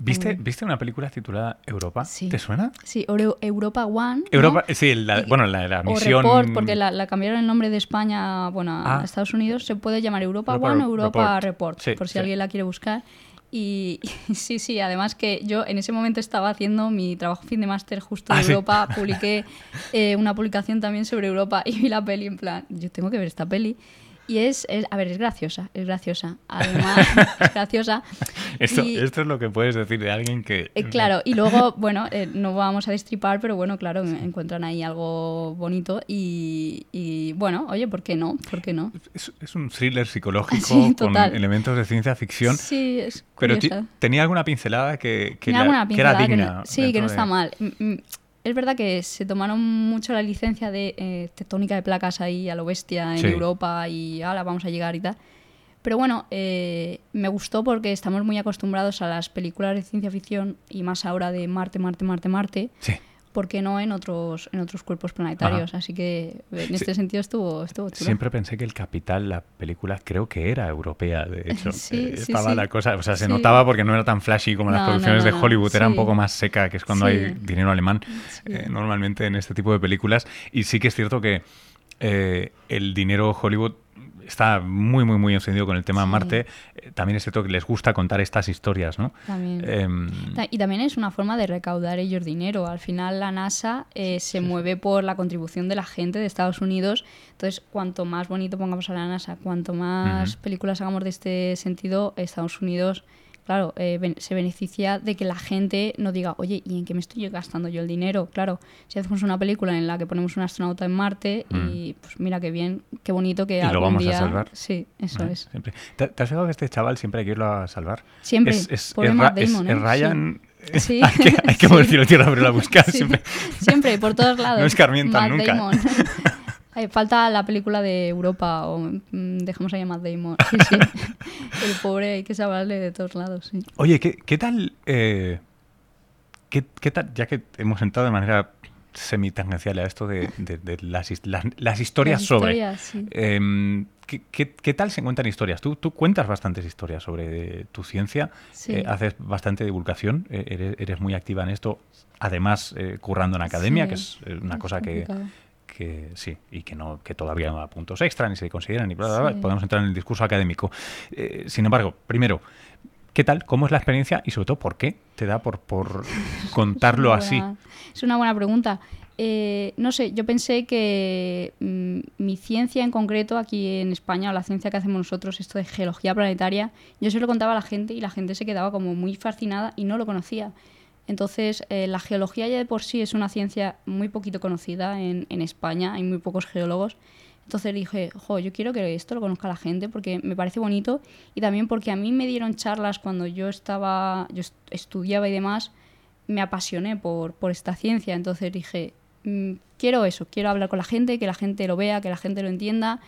¿Viste, ¿Viste una película titulada Europa? ¿Te suena? Sí, Europa One. Europa, Sí, bueno, la, la misión. Report, porque la, cambiaron el nombre de España bueno, a ah. Estados Unidos. Se puede llamar Europa, One o Europa Report, por si alguien la quiere buscar. Y, sí, sí, además que yo en ese momento estaba haciendo mi trabajo fin de máster justo de ah, Europa, publiqué eh, una publicación también sobre Europa y vi la peli en plan, yo tengo que ver esta peli. Y es, a ver, es graciosa, es graciosa. Además, es graciosa. Esto, esto es lo que puedes decir de alguien que... Eh, claro, y luego, bueno, eh, no vamos a destripar, pero bueno, claro, encuentran ahí algo bonito y, bueno, oye, ¿por qué no? ¿Por qué no? Es, un thriller psicológico con elementos de ciencia ficción. Sí, es Pero tenía alguna pincelada que, que, era digna. sí, que no está mal es verdad que se tomaron mucho la licencia de eh, tectónica de placas ahí a lo bestia en Europa y ahora vamos a llegar y tal. Pero bueno, eh, me gustó porque estamos muy acostumbrados a las películas de ciencia ficción y más ahora de Marte, Marte, Marte, Marte. Sí. ¿Por qué no en otros, en otros cuerpos planetarios? Así que en este sentido estuvo, estuvo chulo. Siempre pensé que El Capital, la película, creo que era europea, de hecho. Sí, Eh, sí, Estaba la cosa, o sea, se notaba porque no era tan flashy como las producciones no, de no. Hollywood, era un poco más seca, que es cuando hay dinero alemán eh, normalmente en este tipo de películas. Y sí que es cierto que eh, el dinero Hollywood está muy, muy, muy encendido con el tema Sí. Marte. Eh, también es cierto que les gusta contar estas historias, ¿no? También. Em, Y también es una forma de recaudar ellos dinero. Al final la NASA eh, se mueve por la contribución de la gente de Estados Unidos. Entonces, cuanto más bonito pongamos a la NASA, cuanto más películas hagamos de este sentido, Estados Unidos, claro, eh, ben- se beneficia de que la gente no diga, oye, ¿y en qué me estoy gastando yo el dinero? Claro, si hacemos una película en la que ponemos un astronauta en Marte y pues mira qué bien, qué bonito que Mm. Y lo vamos a salvar. Sí, eso ¿eh? es. Siempre. ¿Te, te has fijado que este chaval siempre hay que irlo a salvar? Siempre, Es, es- pobre es Matt Damon, es ¿eh? Ryan. Sí. hay que, hay que Sí. mover cielo tierra para irlo a buscar. Sí, Siempre. Siempre, por todos lados. No escarmientan Matt nunca. Damon. Eh, falta la película de Europa o mm, dejamos ahí a Matt Damon. Sí, sí. El pobre hay que salvarle de todos lados, sí. Oye, ¿qué, qué tal? eh, qué, qué tal? Ya que hemos entrado de manera semi-tangencial a esto de, de- de las, las- las historias Las sobre. historias, sí. Em, ¿qué, qué, qué tal se cuentan historias? Tú, tú cuentas bastantes historias sobre tu ciencia, Sí. eh, haces bastante divulgación, eh, eres, eres muy activa en esto, además eh, currando en academia, Sí. que es una Es cosa complicado. que sí, y que no que todavía no da puntos extra, ni se consideran, ni bla, bla, bla. Sí. Podemos entrar en el discurso académico. Eh, sin embargo, primero, ¿qué tal? ¿Cómo es la experiencia? Y sobre todo, ¿por qué te da por, por contarlo Es así? Es una buena pregunta. Eh, no sé, yo pensé que mm, mi ciencia en concreto aquí en España, o la ciencia que hacemos nosotros, esto de geología planetaria, yo se lo contaba a la gente y la gente se quedaba como muy fascinada y no lo conocía. Entonces, eh, la geología ya de por sí es una ciencia muy poquito conocida en, en España, hay muy pocos geólogos. Entonces dije, jo, yo quiero que esto lo conozca la gente porque me parece bonito y también porque a mí me dieron charlas cuando yo estaba, yo est- estudiaba y demás, me apasioné por, por esta ciencia. Entonces dije, mm, quiero eso, quiero hablar con la gente, que la gente lo vea, que la gente lo entienda.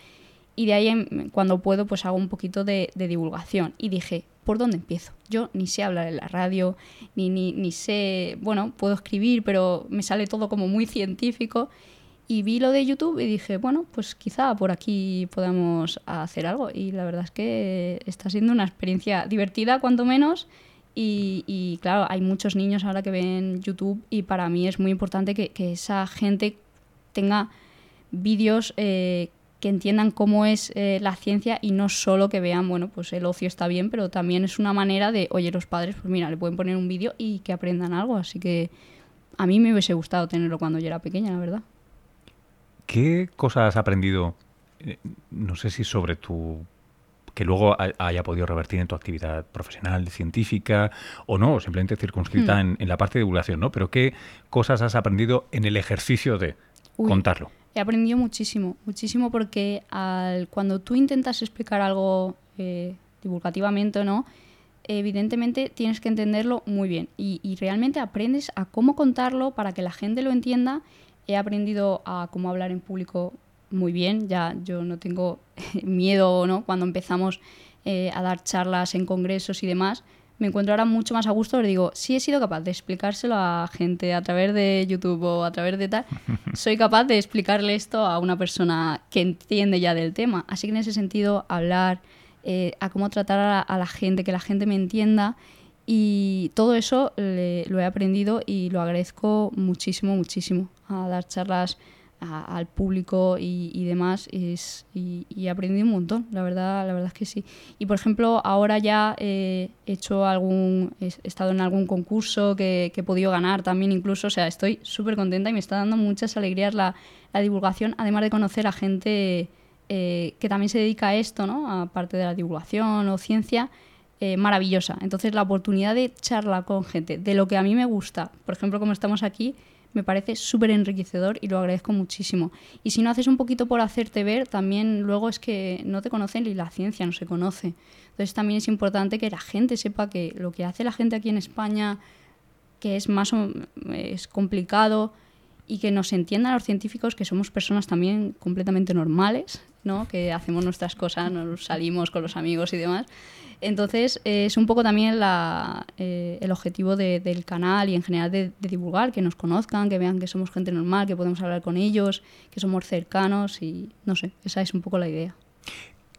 Y de ahí, cuando puedo, pues hago un poquito de, de divulgación. Y dije, ¿por dónde empiezo? Yo ni sé hablar en la radio, ni, ni, ni sé, bueno, puedo escribir, pero me sale todo como muy científico. Y vi lo de YouTube y dije, bueno, pues quizá por aquí podamos hacer algo. Y la verdad es que está siendo una experiencia divertida, cuanto menos. Y, y, claro, hay muchos niños ahora que ven YouTube y para mí es muy importante que, que esa gente tenga vídeos eh, que entiendan cómo es eh, la ciencia y no solo que vean, bueno, pues el ocio está bien, pero también es una manera de, oye, los padres, pues mira, le pueden poner un vídeo y que aprendan algo. Así que a mí me hubiese gustado tenerlo cuando yo era pequeña, la verdad. ¿Qué cosas has aprendido, eh, no sé si sobre tu que luego ha- haya podido revertir en tu actividad profesional, científica o no, simplemente circunscrita Hmm. en, en la parte de divulgación, ¿no? Pero ¿qué cosas has aprendido en el ejercicio de Uy. contarlo? He aprendido muchísimo, muchísimo porque al, cuando tú intentas explicar algo eh, divulgativamente no, evidentemente tienes que entenderlo muy bien y, y realmente aprendes a cómo contarlo para que la gente lo entienda. He aprendido a cómo hablar en público muy bien, ya yo no tengo miedo ¿no? cuando empezamos eh, a dar charlas en congresos y demás. Me encuentro ahora mucho más a gusto, le digo, si he sido capaz de explicárselo a gente a través de YouTube o a través de tal, soy capaz de explicarle esto a una persona que entiende ya del tema. Así que en ese sentido, hablar, eh, a cómo tratar a la, a la gente, que la gente me entienda. Y todo eso le- lo he aprendido y lo agradezco muchísimo, muchísimo. A dar charlas al público y, y demás. Es, y, y he aprendido un montón, la verdad, la verdad es que sí. Y por ejemplo, ahora ya eh, he hecho algún, he estado en algún concurso que, que he podido ganar también incluso. O sea, estoy súper contenta y me está dando muchas alegrías la, la divulgación, además de conocer a gente eh, que también se dedica a esto, ¿no? Aparte de la divulgación o ciencia, eh, maravillosa. Entonces, la oportunidad de charlar con gente de lo que a mí me gusta, por ejemplo, como estamos aquí, me parece súper enriquecedor y lo agradezco muchísimo. Y si no haces un poquito por hacerte ver, también luego es que no te conocen y la ciencia no se conoce. Entonces también es importante que la gente sepa que lo que hace la gente aquí en España, que es más es complicado y que nos entiendan los científicos que somos personas también completamente normales ¿no? Que hacemos nuestras cosas, nos salimos con los amigos y demás. Entonces, eh, es un poco también la, eh, el objetivo de- del canal y en general de, de divulgar, que nos conozcan, que vean que somos gente normal, que podemos hablar con ellos, que somos cercanos y no sé, esa es un poco la idea.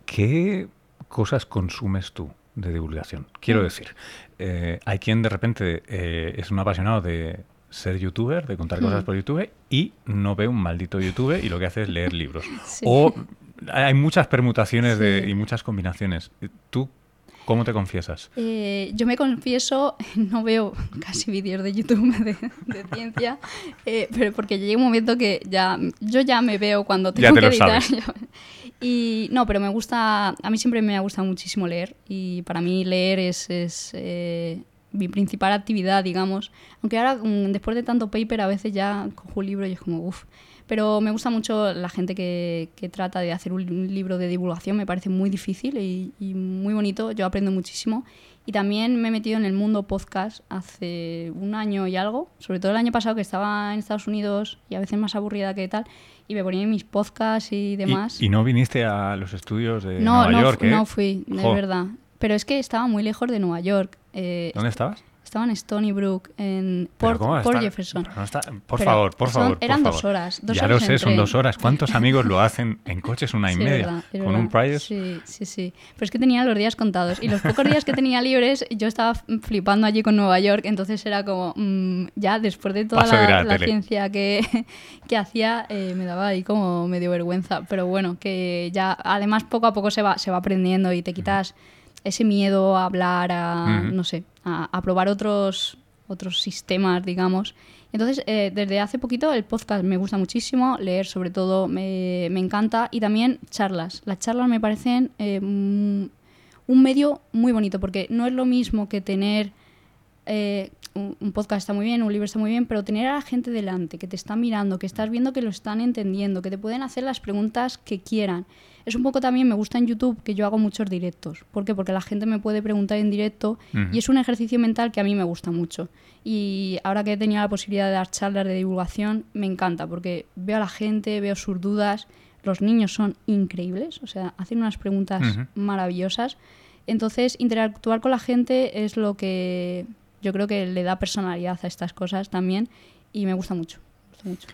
¿Qué cosas consumes tú de divulgación? Quiero Mm. decir, eh, hay quien de repente es un apasionado de ser youtuber, de contar cosas Mm. por YouTube y no ve un maldito YouTube y lo que hace es leer libros. Sí. O hay muchas permutaciones de- Sí. y muchas combinaciones. ¿Tú cómo te confiesas? Eh, yo me confieso, no veo casi vídeos de YouTube de, de ciencia, eh, pero porque llega un momento que ya yo ya me veo cuando Ya tengo te que lo editar. sabes. Y no, pero me gusta, a mí siempre me ha gustado muchísimo leer y para mí leer es, es, eh, mi principal actividad, digamos. Aunque ahora, mm, después de tanto paper, a veces ya cojo un libro y es como, uff. Pero me gusta mucho la gente que, que trata de hacer un, libro de divulgación, me parece muy difícil y, y muy bonito, yo aprendo muchísimo. Y también me he metido en el mundo podcast hace un año y algo, sobre todo el año pasado que estaba en Estados Unidos y a veces más aburrida que tal, y me ponía en mis podcasts y demás. Y, no viniste a los estudios de no, Nueva no, York? fu- ¿eh? no fui, de Jo, verdad. Pero es que estaba muy lejos de Nueva York. eh, ¿Dónde estabas? Estaba en Stony Brook, en Port, ¿cómo va a Port? Jefferson. Pero no está- por Pero favor, por son- favor. por eran dos favor. horas, dos ya horas lo sé, son dos horas. ¿Cuántos amigos lo hacen en coches una y Sí, media? es verdad, es con un verdad. Prius. Sí, sí, sí. Pero es que tenía los días contados. Y los pocos días que tenía libres, yo estaba flipando allí con Nueva York. Entonces era como, mm, ya después de toda Paso la, la ciencia que, que hacía, eh, me daba ahí como medio vergüenza. Pero bueno, que ya además poco a poco se va, se va aprendiendo y te quitas ese miedo a hablar, a, no sé, a, a probar otros, otros sistemas, digamos. Entonces, eh, desde hace poquito el podcast me gusta muchísimo, leer sobre todo me, me encanta y también charlas. Las charlas me parecen eh, mm, un medio muy bonito porque no es lo mismo que tener eh, un, un podcast está muy bien, un libro está muy bien, pero tener a la gente delante, que te está mirando, que estás viendo que lo están entendiendo, que te pueden hacer las preguntas que quieran. Es un poco también, me gusta en YouTube que yo hago muchos directos. ¿Por qué? Porque la gente me puede preguntar en directo y es un ejercicio mental que a mí me gusta mucho. Y ahora que he tenido la posibilidad de dar charlas de divulgación, me encanta porque veo a la gente, veo sus dudas. Los niños son increíbles, o sea, hacen unas preguntas maravillosas. Entonces, interactuar con la gente es lo que yo creo que le da personalidad a estas cosas también y me gusta mucho. me gusta mucho.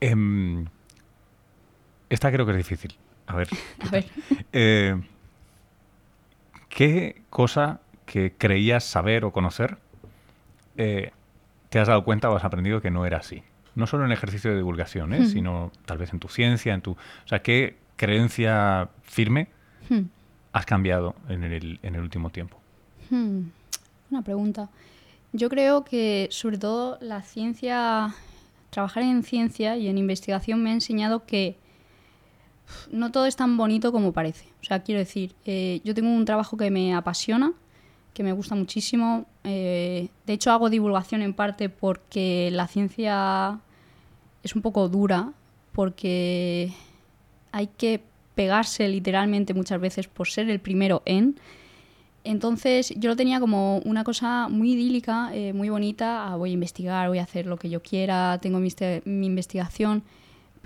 Em, esta creo que es difícil. A ver. A ver, eh, ¿Qué cosa que creías saber o conocer eh, te has dado cuenta o has aprendido que no era así? No solo en el ejercicio de divulgación, ¿eh? Hmm. sino tal vez en tu ciencia, en tu... O sea, ¿qué creencia firme Hmm, has cambiado en el, en el último tiempo? hmm, una pregunta. Yo creo que sobre todo la ciencia, trabajar en ciencia y en investigación me ha enseñado que no todo es tan bonito como parece. O sea, quiero decir, eh, yo tengo un trabajo que me apasiona, que me gusta muchísimo. eh, de hecho, hago divulgación en parte porque la ciencia es un poco dura, porque hay que pegarse literalmente muchas veces por ser el primero en. Entonces yo lo tenía como una cosa muy idílica, eh, muy bonita, ah, voy a investigar, voy a hacer lo que yo quiera, tengo mi, mi investigación,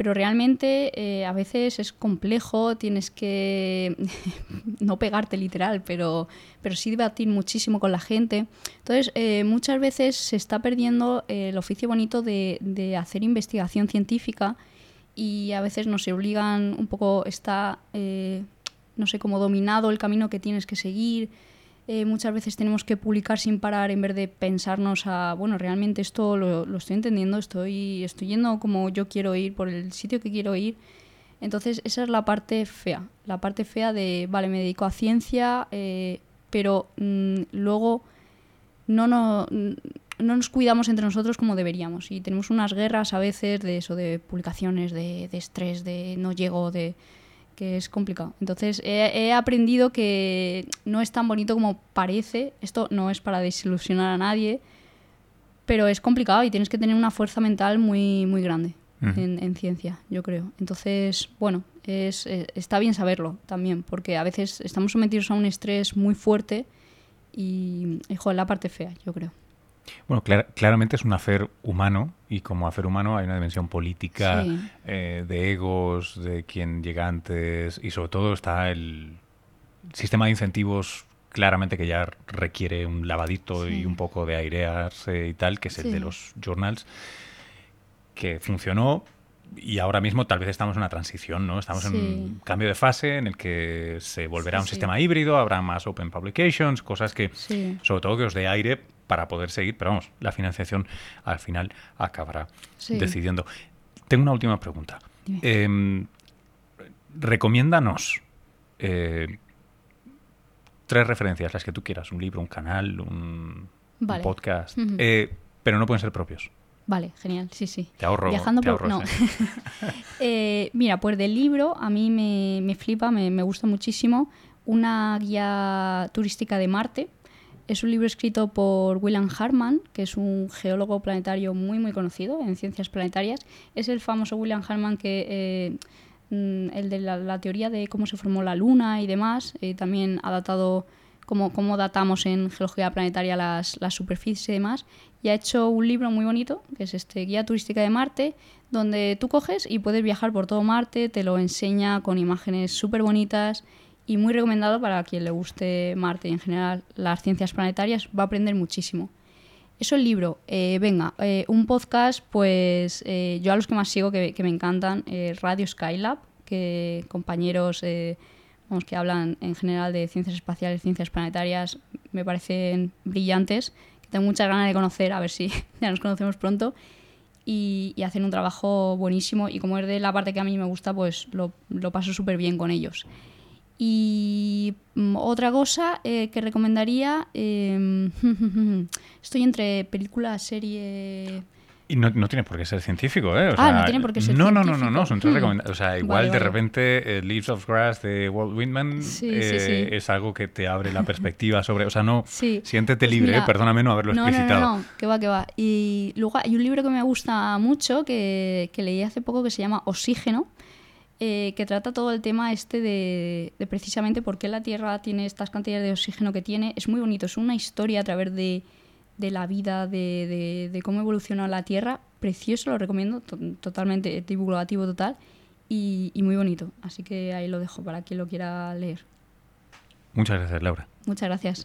pero realmente eh, a veces es complejo, tienes que no pegarte literal, pero, pero sí debatir muchísimo con la gente. Entonces eh, muchas veces se está perdiendo eh, el oficio bonito de, de hacer investigación científica y a veces nos obligan un poco, está, eh, no sé, como dominado el camino que tienes que seguir. Eh, muchas veces tenemos que publicar sin parar en vez de pensarnos a, bueno, realmente esto lo, lo estoy entendiendo, estoy, estoy yendo como yo quiero ir, por el sitio que quiero ir. Entonces esa es la parte fea, la parte fea de, vale, me dedico a ciencia, eh, pero mm, luego no, no, no nos cuidamos entre nosotros como deberíamos y tenemos unas guerras a veces de eso, de publicaciones, de, de estrés, de no llego, de que es complicado. Entonces he, he aprendido que no es tan bonito como parece. Esto no es para desilusionar a nadie, pero es complicado y tienes que tener una fuerza mental muy, muy grande en, en ciencia, yo creo. Entonces, bueno, es, eh, está bien saberlo también, porque a veces estamos sometidos a un estrés muy fuerte y, hijo, es la parte fea, yo creo. Bueno, claramente es un hacer humano y como hacer humano hay una dimensión política, eh, de egos, de quién llega antes y sobre todo está el sistema de incentivos claramente que ya requiere un lavadito y un poco de airearse y tal, que es el de los journals, que funcionó y ahora mismo tal vez estamos en una transición, ¿no? Estamos en un cambio de fase en el que se volverá un sistema híbrido, habrá más open publications, cosas que, sobre todo que os dé aire para poder seguir, pero vamos, la financiación al final acabará decidiendo. Tengo una última pregunta. Eh, recomiéndanos eh, tres referencias, las que tú quieras, un libro, un canal, un, podcast, eh, pero no pueden ser propios. Vale, genial, sí, sí. Te ahorro. Viajando por... no. Eh, mira, pues del libro a mí me, flipa, me, me, gusta muchísimo una guía turística de Marte. Es un libro escrito por William Hartman, que es un geólogo planetario muy, muy conocido en ciencias planetarias. Es el famoso William Hartman que... Eh, mm, el de la, teoría de cómo se formó la Luna y demás, eh, también ha datado cómo, cómo datamos en geología planetaria las, las superficies y demás y ha hecho un libro muy bonito, que es este Guía Turística de Marte, donde tú coges y puedes viajar por todo Marte, te lo enseña con imágenes súper bonitas y muy recomendado para quien le guste Marte y en general las ciencias planetarias, va a aprender muchísimo. Eso el libro. Eh, venga, eh, un podcast, pues eh, yo a los que más sigo, que, me encantan, Radio Skylab, que compañeros vamos, que hablan en general de ciencias espaciales, ciencias planetarias, me parecen brillantes tengo muchas ganas de conocer, a ver si ya nos conocemos pronto. Y, hacen un trabajo buenísimo y como es de la parte que a mí me gusta, pues lo, lo paso súper bien con ellos. Y mm, otra cosa eh, que recomendaría, em, estoy entre película, serie, y no, no, tiene por qué ser científico, ¿eh? ah, no tiene por qué ser no, científico. No, no, no, no, son tres mm. recomendaciones. O sea, igual de repente eh, Leaves of Grass de Walt Whitman eh, es algo que te abre la perspectiva sobre... O sea, no, siéntete pues libre, perdóname no haberlo explicitado. No, no, no, que va, que va. Y luego hay un libro que me gusta mucho que, que leí hace poco que se llama Oxígeno, eh, que trata todo el tema este de, de precisamente por qué la Tierra tiene estas cantidades de oxígeno que tiene. Es muy bonito, es una historia a través de de la vida, de, de, cómo evolucionó la Tierra. Precioso, lo recomiendo, totalmente divulgativo total y, muy bonito. Así que ahí lo dejo para quien lo quiera leer. Muchas gracias, Laura. Muchas gracias.